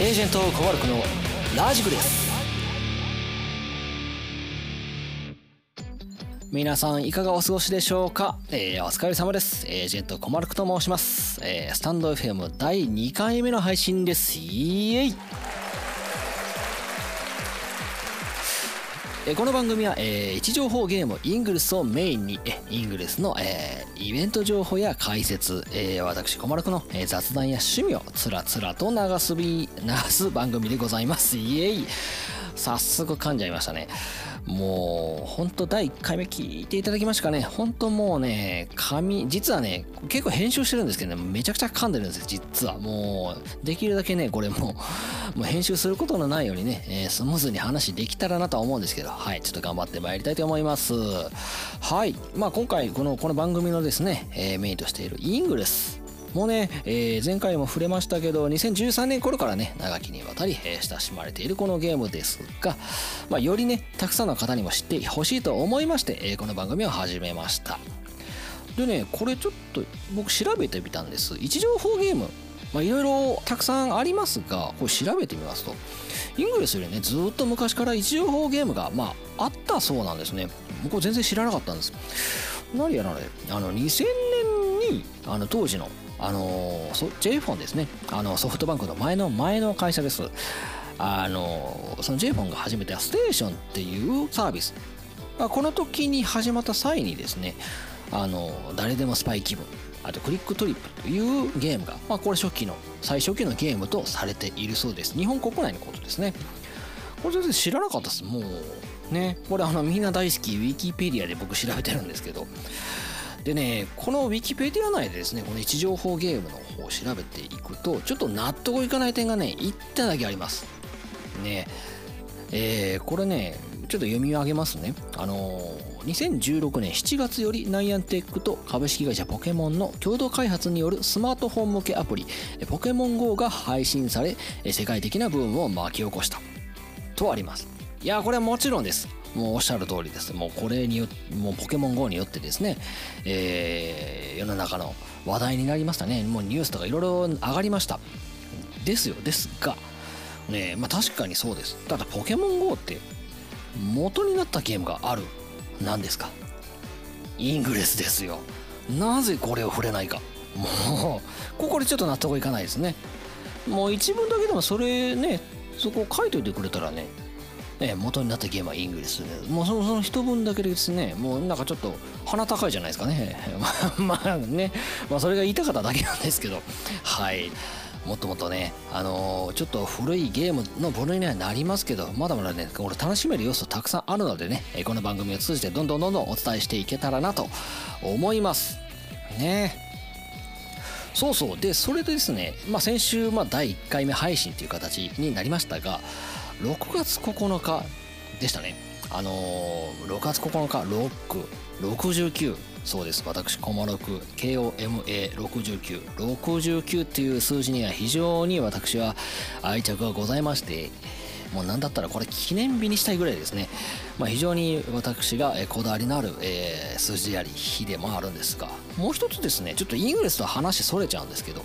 エージェントコバルクのラジクです。皆さんいかがお過ごしでしょうか、えー、お疲れ様です。エージェントコマルクと申します、えー、スタンド FM 第2回目の配信です。イエイ。この番組は、えー、位置情報ゲームイングルスをメインにイングルスの、えー、イベント情報や解説、えー、私小丸くの、え、雑談や趣味をつらつらと流すび流す番組でございます。イエイ。早速噛んじゃいましたねもう、ほんと第1回目聞いていただきましたかね。ほんともうね、紙、実はね、結構編集してるんですけどね、めちゃくちゃ噛んでるんですよ、実は。もう、できるだけね、これもう、もう編集することのないようにね、えー、スムーズに話できたらなとは思うんですけど、はい、ちょっと頑張ってまいりたいと思います。はい。まあ今回、この、この番組のですね、えー、メインとしているイングレス。もうね、えー、前回も触れましたけど2013年頃からね長きにわたり、え、親しまれているこのゲームですが、まあ、よりねたくさんの方にも知ってほしいと思いまして、えー、この番組を始めました。でねこれちょっと僕調べてみたんです。位置情報ゲームまあ、いろいろたくさんありますがこれ調べてみますとイングレスよりねずっと昔から位置情報ゲームが、まあ、あったそうなんですね。僕全然知らなかったんです。何やらねあの2000年にあの当時のあの J フォンですね。あのソフトバンクの前の前の会社です。あのその J フォンが始めたステーションっていうサービス。まあこの時に始まった際にですねあの誰でもスパイ気分。あとクリックトリップというゲームが、まあ、これ初期の最初期のゲームとされているそうです。日本国内のことですね。これ全然知らなかったです。もうね。これあのみんな大好きウィキペディアで僕調べてるんですけど。でねこのウィキペディア内でですねこの位置情報ゲームの方を調べていくとちょっと納得いかない点がね1点だけあります。ねえー、これねちょっと読み上げますね。あのー、2016年7月よりナイアンテックと株式会社ポケモンの共同開発によるスマートフォン向けアプリポケモン GO が配信され世界的なブームを巻き起こした。とあります。いやこれはもちろんですもうおっしゃる通りです。もうこれによもうポケモン GO によってですね、えー、世の中の話題になりましたね。もうニュースとかいろいろ上がりました。ですよ。ですが、ねまあ確かにそうです。ただポケモン GO って元になったゲームがある。何ですか？イングレスですよ。なぜこれを触れないか。もう、ここでちょっと納得いかないですね。もう一文だけでもそれね、そこ書いといてくれたらね、え元になったゲームはイングリスで。もうそのその一文だけでですね。もうなんかちょっと鼻高いじゃないですかね。まあね、まあ、それが言いたかっただけなんですけど。はい。もっともっとね、あのー、ちょっと古いゲームの部類にはなりますけど、まだまだね、これ楽しめる要素たくさんあるのでね、この番組を通じてどんどんどんどんお伝えしていけたらなと思います。ね。そうそう。で、それでですね、まあ先週、まあ第1回目配信という形になりましたが、6月9日でしたね。あのー、6月9日ロック69そうです。私コマロク KOMA6969 っていう数字には非常に私は愛着がございましてもう何だったらこれ記念日にしたいぐらいですね、まあ、非常に私がこだわりのある、えー、数字であり日でもあるんですがもう一つですねちょっとイングレスと話それちゃうんですけど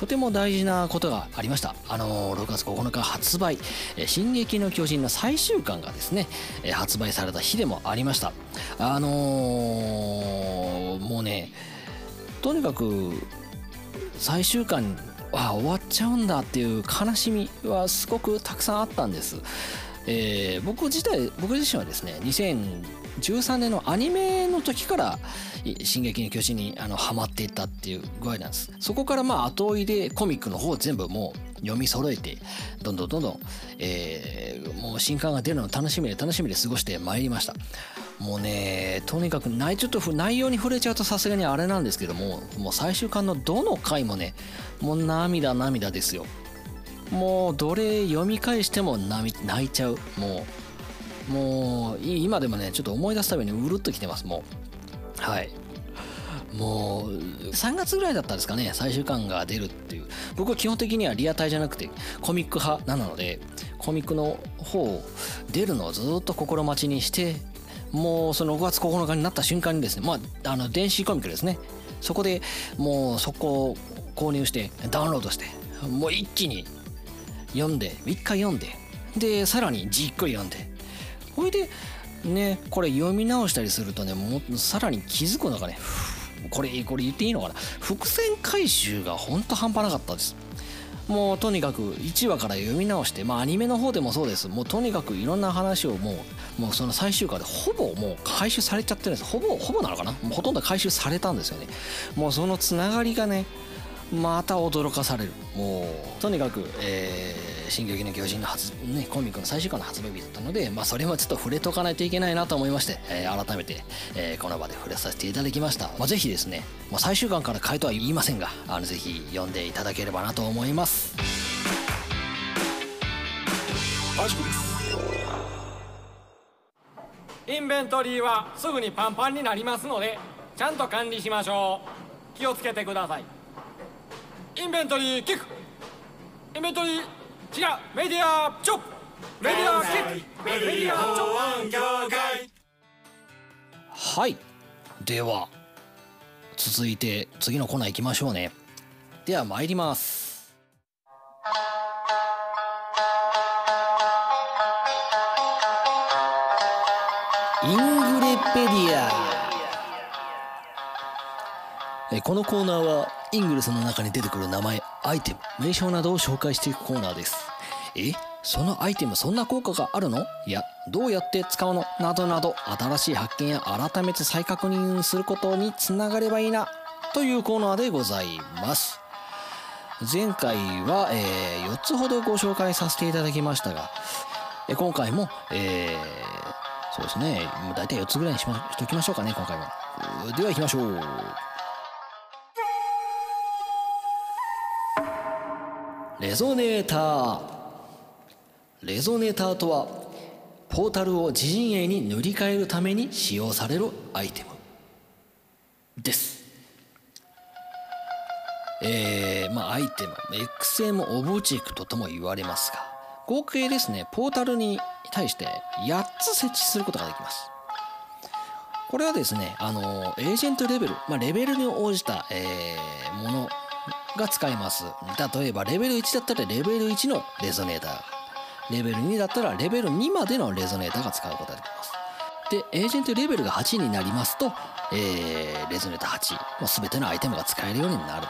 とても大事なことがありました。あの、6月9日発売、え進撃の巨人の最終巻がですね、え発売された日でもありました。あのー、もうね、とにかく最終巻は終わっちゃうんだっていう悲しみはすごくたくさんあったんです。えー、僕自体僕自身はですね2013年のアニメの時から「進撃の巨人」にハマっていったっていう具合なんです。そこからまあ後追いでコミックの方を全部もう読み揃えてどんどんどんどん、えー、もう新刊が出るのを楽しみで楽しみで過ごしてまいりましたもうねとにかく内ちょっと内容に触れちゃうとさすがにあれなんですけどももう最終巻のどの回もねもう涙涙ですよ。もうどれ読み返しても泣いちゃう。もうもう今でもねちょっと思い出すたびにうるっときてますもう。はい。もう3月ぐらいだったんですかね最終巻が出るっていう。僕は基本的にはリアタイじゃなくてコミック派なのでコミックの方出るのをずっと心待ちにしてもうその5月9日になった瞬間にですねまああの電子コミックですね。そこでもうそこを購入してダウンロードしてもう一気に読んで一回読んででさらにじっくり読んでほいでねこれ読み直したりするとねもさらに気づくのがねこれこれ言っていいのかな？伏線回収がほんと半端なかったです。もうとにかく1話から読み直してまあアニメの方でもそうです。もうとにかくいろんな話をもうもうその最終回でほぼもう回収されちゃってるんです。ほぼほぼなのかな？もうほとんど回収されたんですよね。もうそのつながりがねまた驚かされる。もうとにかく、えー「進撃の巨人」の発、ね、コミックの最終回の発売日だったので、まあ、それはちょっと触れとかないといけないなと思いまして、えー、改めて、えー、この場で触れさせていただきました、まあ、ぜひですね、まあ、最終巻から買いとは言いませんがあのぜひ読んでいただければなと思います。インベントリーはすぐにパンパンになりますのでちゃんと管理しましょう。気をつけてください。インベントリーキック。インベントリー違うメディアチョップ。メディアキックメディアチョップ。はい。では続いて次のコーナー行きましょうね。では参ります。イングレペディア。このコーナーはイングルスの中に出てくる名前。アイテム名称などを紹介していくコーナーです。え？そのアイテムそんな効果があるの？いやどうやって使うの？などなど新しい発見や改めて再確認することにつながればいいな。というコーナーでございます。前回は、えー、4つほどご紹介させていただきましたがえ今回も、えー、そうですね。もう大体4つぐらいにしましときましょうかね今回もでは行きましょう。レゾネーター。レゾネーターとはポータルを自陣営に塗り替えるために使用されるアイテム。です。えー、まあアイテム。XM オブジェクトとも言われますが合計ですねポータルに対して8つ設置することができます。これはですねあのエージェントレベル、まあ、レベルに応じた、えー、ものが使えます。例えばレベル1だったらレベル1のレゾネーター。レベル2だったらレベル2までのレゾネーターが使うことができます。でエージェントレベルが8になりますと、えー、レゾネーター8もう全てのアイテムが使えるようになる。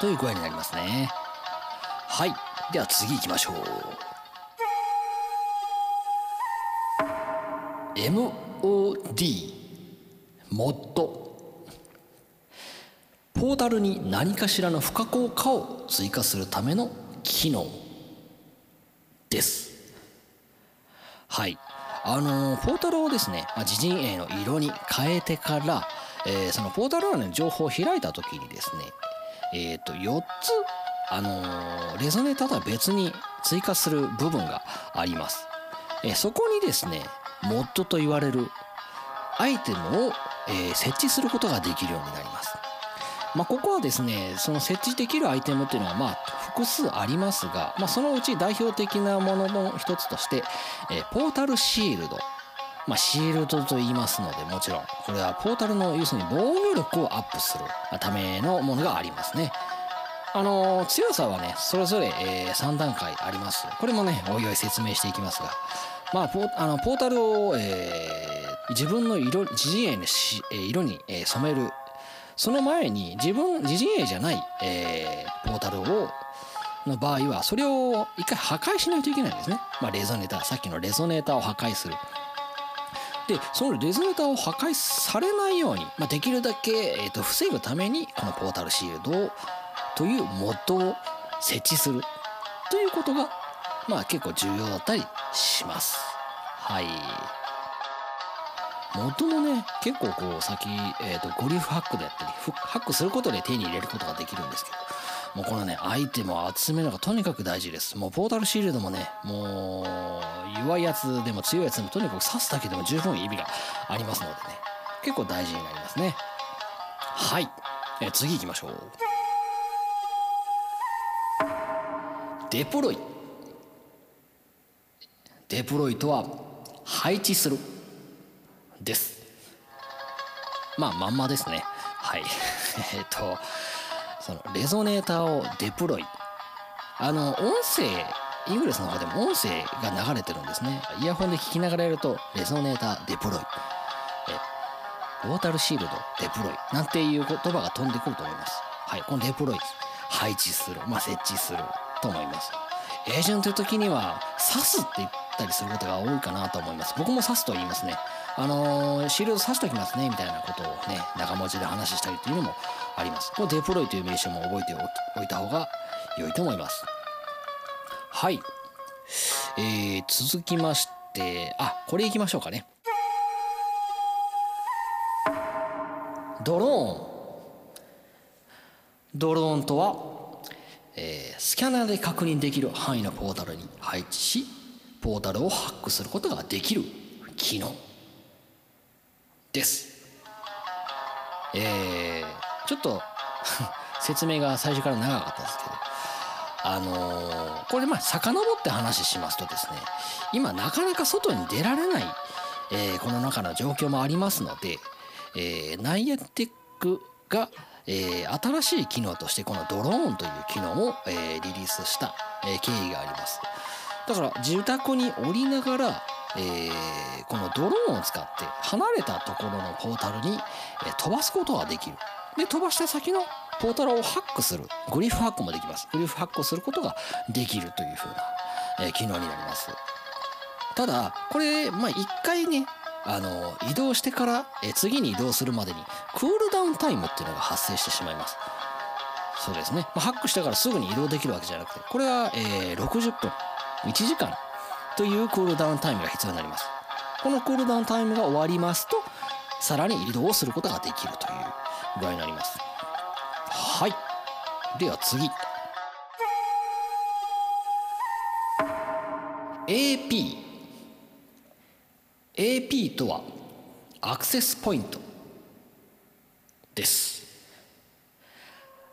という具合になりますね。はい。では次行きましょう。MOD モッドポータルに何かしらの不可抗化を追加するための機能です。はい。あのポータルをですね、ま、自陣営の色に変えてから、えー、そのポータルの情報を開いた時にですねえっ、ー、と4つあのレゾネーターとは別に追加する部分があります、え、そこにですねモッドと言われるアイテムを、え、設置することができるようになります。まあ、ここはですねその設置できるアイテムっていうのはまあ複数ありますが、まあ、そのうち代表的なものの一つとして、えー、ポータルシールド。まあ、シールドと言いますのでもちろん。これはポータルの要するに防御力をアップするためのものがありますね。あの強さはねそれぞれ、えー、3段階あります。これもねおいおい説明していきますが。まあポあのポータルを、えー、自分の色自陣営の色に、え、染めるその前に自分自陣営じゃない、えー、ポータルをの場合はそれを一回破壊しないといけないんですね、まあ、レゾネーターさっきのレゾネーターを破壊する。でそのレゾネーターを破壊されないように、まあ、できるだけ、えー、と防ぐためにこのポータルシールドというモッドを設置する。ということがまあ結構重要だったりします。はい。元もね結構こう先、えーと、ゴリフハックであったりハックすることで手に入れることができるんですけどもうこのねアイテムを集めるのがとにかく大事です。もうポータルシールドもねもう弱いやつでも強いやつでもとにかく刺すだけでも十分意味がありますのでね結構大事になりますね。はい、えー、次行きましょう。デプロイ。デプロイとは配置する。です。まあまんまですね。はい。えっとそのレゾネーターをデプロイ。あの音声イングレスの方でも音声が流れてるんですね。イヤホンで聞きながらやるとレゾネーターデプロイ。えウォータルシールドデプロイ。なんていう言葉が飛んでくると思います。はいこのデプロイ。配置する。まあ設置すると思います。エージェントという時には刺すって言ったりすることが多いかなと思います。僕も刺すと言いますね。あのー、シールド刺しときますねみたいなことをね長文字で話したりというのもあります。このデプロイという名称も覚えておいた方が良いと思います。はい。えー、続きましてあこれいきましょうかね。ドローン。ドローンとは、えー、スキャナーで確認できる範囲のポータルに配置しポータルをハックすることができる機能。です。えー、ちょっと 説明が最初から長かったですけどあのー、これまあ遡って話しますとですね今なかなか外に出られない、えー、この中の状況もありますので、えー、ナイアテックがえー、新しい機能としてこのドローンという機能を、えー、リリースした、えー、経緯があります。だから自宅に降りながら、えー、このドローンを使って離れたところのポータルに、え、飛ばすことができる。で飛ばした先のポータルをハックする。グリフハックもできます。グリフハックをすることができるというふうな、えー、機能になります。ただこれまあ一回ねあの移動してからえ次に移動するまでにクールダウンタイムっていうのが発生してしまいます。そうですね、まあ、ハックしてからすぐに移動できるわけじゃなくてこれは、えー、60分。1時間というクールダウンタイムが必要になります。このクールダウンタイムが終わりますとさらに移動をすることができるという具合になります。はい。では次。AP AP とはアクセスポイントです。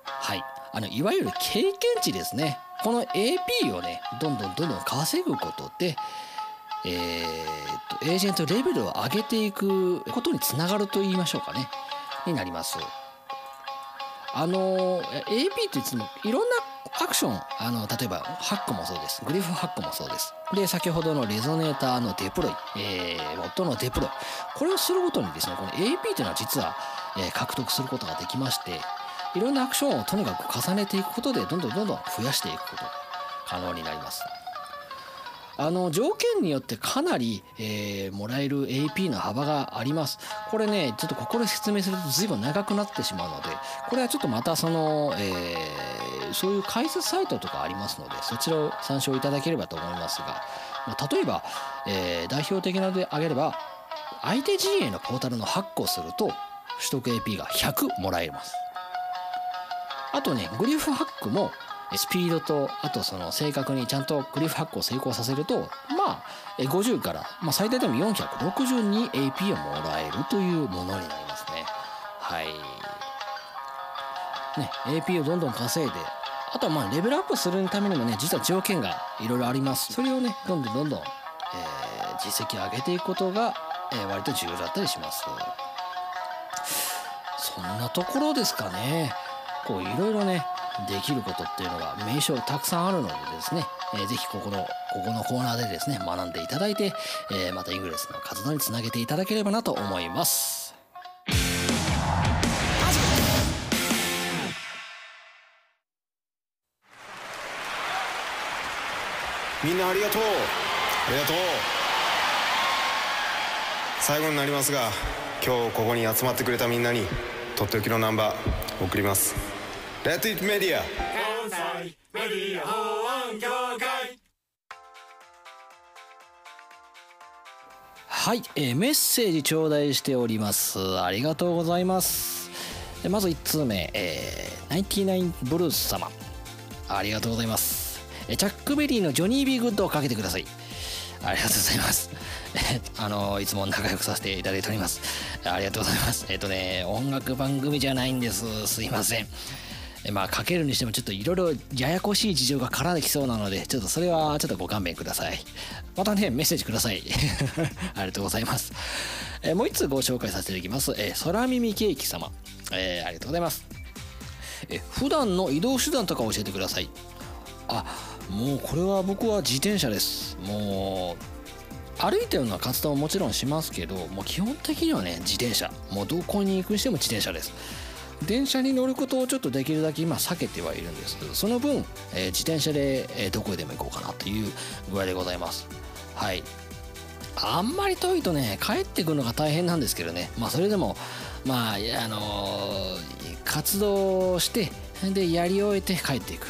はい。あのいわゆる経験値ですね。この AP をねどんどんどんどん稼ぐことでえー、っとエージェントレベルを上げていくことにつながると言いましょうかね。になります。あの AP っていつもいろんなアクションあの例えばハックもそうです。グリフハックもそうです。で先ほどのレゾネーターのデプロイ、えー、モッドのデプロイ。これをするごとにですねこの AP というのは実は、えー、獲得することができましていろんなアクションをとにかく重ねていくことでどんどんどんどん増やしていくことが可能になります。あの条件によってかなり、えー、もらえる AP の幅があります。これねちょっとここで説明すると随分長くなってしまうのでこれはちょっとまたその、えー、そういう解説サイトとかありますのでそちらを参照いただければと思いますが、まあ、例えば、えー、代表的なので挙げれば相手陣営のポータルのハックをすると取得 AP が100もらえます。あとねグリフハックもスピードとあとその正確にちゃんとクリフハックを成功させるとまあ50から、まあ、最大でも 462AP をもらえるというものになりますね。はい。ね AP をどんどん稼いであとはまあレベルアップするためにもね実は条件がいろいろあります。それをねどんどんどんどん、えー、実績を上げていくことが、えー、割と重要だったりします。そんなところですかね。こういろいろねできることっていうのが名称たくさんあるのでですね、えー、ぜひここのここのコーナーでですね学んでいただいて、えー、またイングレスの活動につなげていただければなと思います。みんなありがとう。ありがとう。最後になりますが今日ここに集まってくれたみんなにとっておきのナンバー送ります。レッドイットメディア関西メディア保安協会はい、えー、メッセージ頂戴しておりますありがとうございますまず1通目、えー、99ブルース様ありがとうございますチャックベリーの Johnny B. Goode をかけてくださいありがとうございます。あの、いつも仲良くさせていただいております。ありがとうございます。えっ、とね、音楽番組じゃないんです。すいません。まあかけるにしてもちょっといろいろややこしい事情が絡んできそうなのでちょっとそれはちょっとご勘弁ください。またねメッセージください。ありがとうございます。えもう一つご紹介させていただきます。え空耳ケーキ様。えー、ありがとうございます。え普段の移動手段とか教えてください。あもうこれは僕は自転車です。もう歩いたような活動ももちろんしますけどもう基本的にはね自転車。もうどこに行くにしても自転車です。電車に乗ることをちょっとできるだけ今避けてはいるんですけどその分、えー、自転車で、えー、どこへでも行こうかなという具合でございます。はい。あんまり遠いとね帰ってくるのが大変なんですけどね。まあそれでもまああのー、活動してでやり終えて帰っていく。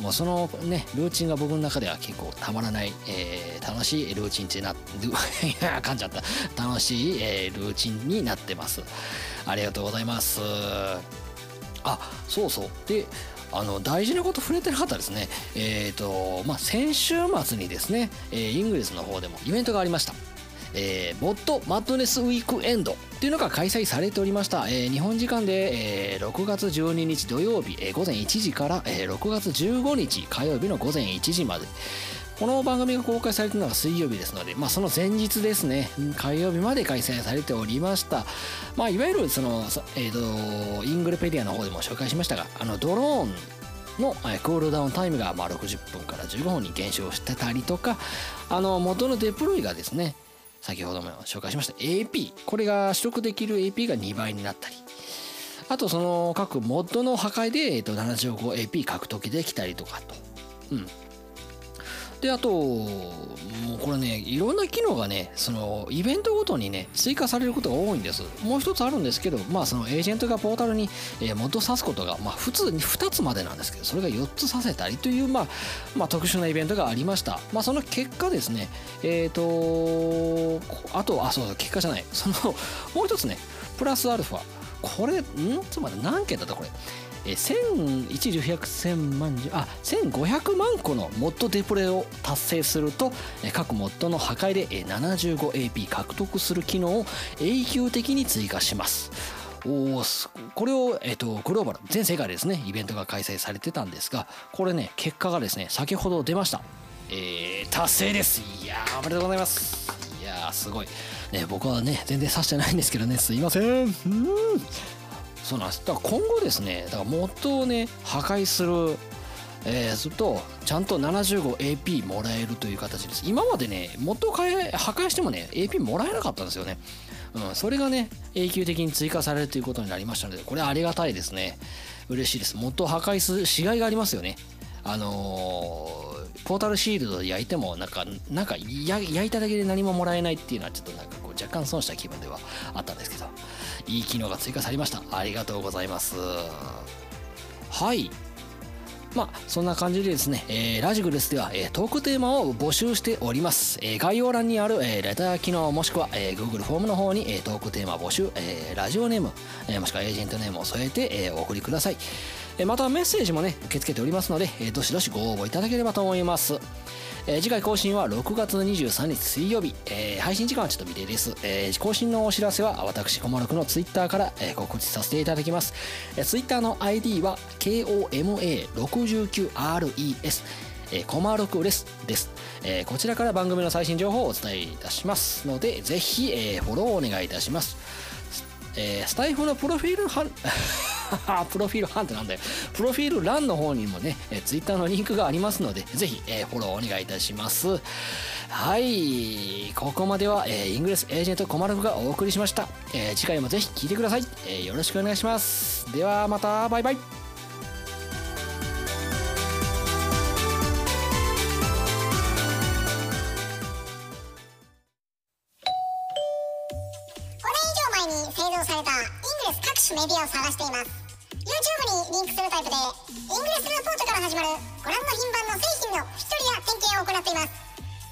もうそのねルーチンが僕の中では結構たまらない、えー、楽しいルーチンってなっ 噛んじゃった。楽しい、えー、ルーチンになってます。ありがとうございます。あそうそう。であの大事なこと触れてなかったですね。えっ、ー、とまあ先週末にですね、えー、イングレスの方でもイベントがありました。えー、 MOD Madness Weekend っていうのが開催されておりました、えー、日本時間で、えー、6月12日土曜日、えー、午前1時から、えー、6月15日火曜日の午前1時まで。この番組が公開されてるのが水曜日ですので、まあ、その前日ですね火曜日まで開催されておりました、まあ、いわゆるその、えーと、イングルペディアの方でも紹介しましたがあのドローンのクールダウンタイムがまあ60分から15分に減少してたりとかあの元のデプロイがですね先ほども紹介しました AP これが取得できる AP が2倍になったり。あとその各モッドの破壊で、えー、と 75AP 獲得できたりとかと、うん、であともうこれねいろんな機能がねそのイベントごとにね追加されることが多いんです。もう一つあるんですけどまあそのエージェントがポータルに、えー、モッドさすことがまあ普通に2つまでなんですけどそれが4つさせたりというまあまあ特殊なイベントがありました。まあその結果ですねえっ、ー、とあとあそうだ結果じゃない。そのもう一つねプラスアルファ。これん？つまり何件だった？これ。え1000 1 1 0 0万あ1500万個のモッドデプレを達成すると各モッドの破壊で 75AP 獲得する機能を永久的に追加します。おこれを、えーと、グローバル全世界ですねイベントが開催されてたんですがこれね結果がですね先ほど出ました。えー、達成です。いやおめでとうございます。いやすごい。ね僕はね全然指してないんですけどねすいません。うん。そうなんです。だから今後ですねだからモッドをね破壊するえー、するとちゃんと 75AP もらえるという形です。今までねモッドを破壊してもね AP もらえなかったんですよね。うん、それがね永久的に追加されるということになりましたのでこれありがたいですね。嬉しいです。モッドを破壊するしがいがありますよね。あのー、ポータルシールドで焼いてもなんかなんか焼いただけで何ももらえないっていうのはちょっとなんかこう若干損した気分ではあったんですけど。いい機能が追加されました。ありがとうございます。はい。まあそんな感じでですね、えー、ラジグレスでは、えー、トークテーマを募集しております、えー、概要欄にある、え、レター機能もしくは、え、Google フォームの方に、え、トークテーマ募集、え、ラジオネーム、え、もしくはエージェントネームを添えて、え、お送りください、え、またメッセージもね受け付けておりますので、え、どしどしご応募いただければと思います。えー、次回更新は6月23日水曜日、えー、配信時間はちょっと未定です、えー、更新のお知らせは私小丸くのツイッターから、え、告知させていただきます、えー、ツイッターの ID は KOMA69RES えー、コマロクレス。です、えー、こちらから番組の最新情報をお伝えいたしますのでぜひ、えー、フォローお願いいたします。えー、スタイフのプロフィール欄 プロフィール欄ってなんだよ。プロフィール欄の方にもね、えー、ツイッターのリンクがありますのでぜひ、えー、フォローお願いいたします。はい。ここまでは、えー、イングレスエージェントコマルフがお送りしました、えー、次回もぜひ聴いてください、えー、よろしくお願いします。ではまた。バイバイ。これ以上前に製造された各種メディアを探しています。YouTube にリンクするタイプでイングレスレポートから始まるご覧の品番の製品の引き取りや点検を行っています。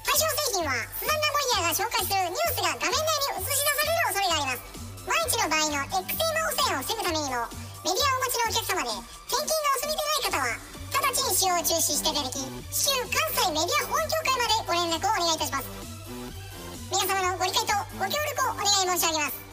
対象製品はスザンナ・モイヤーが紹介するニュースが画面内に映し出される恐れがあります。万一の場合の X テーマ汚染を防ぐためにもメディアをお持ちのお客様で転勤がお済みでない方は直ちに使用を中止していただき州関西メディア保安協会までご連絡をお願いいたします。皆様のご理解とご協力をお願い申し上げます。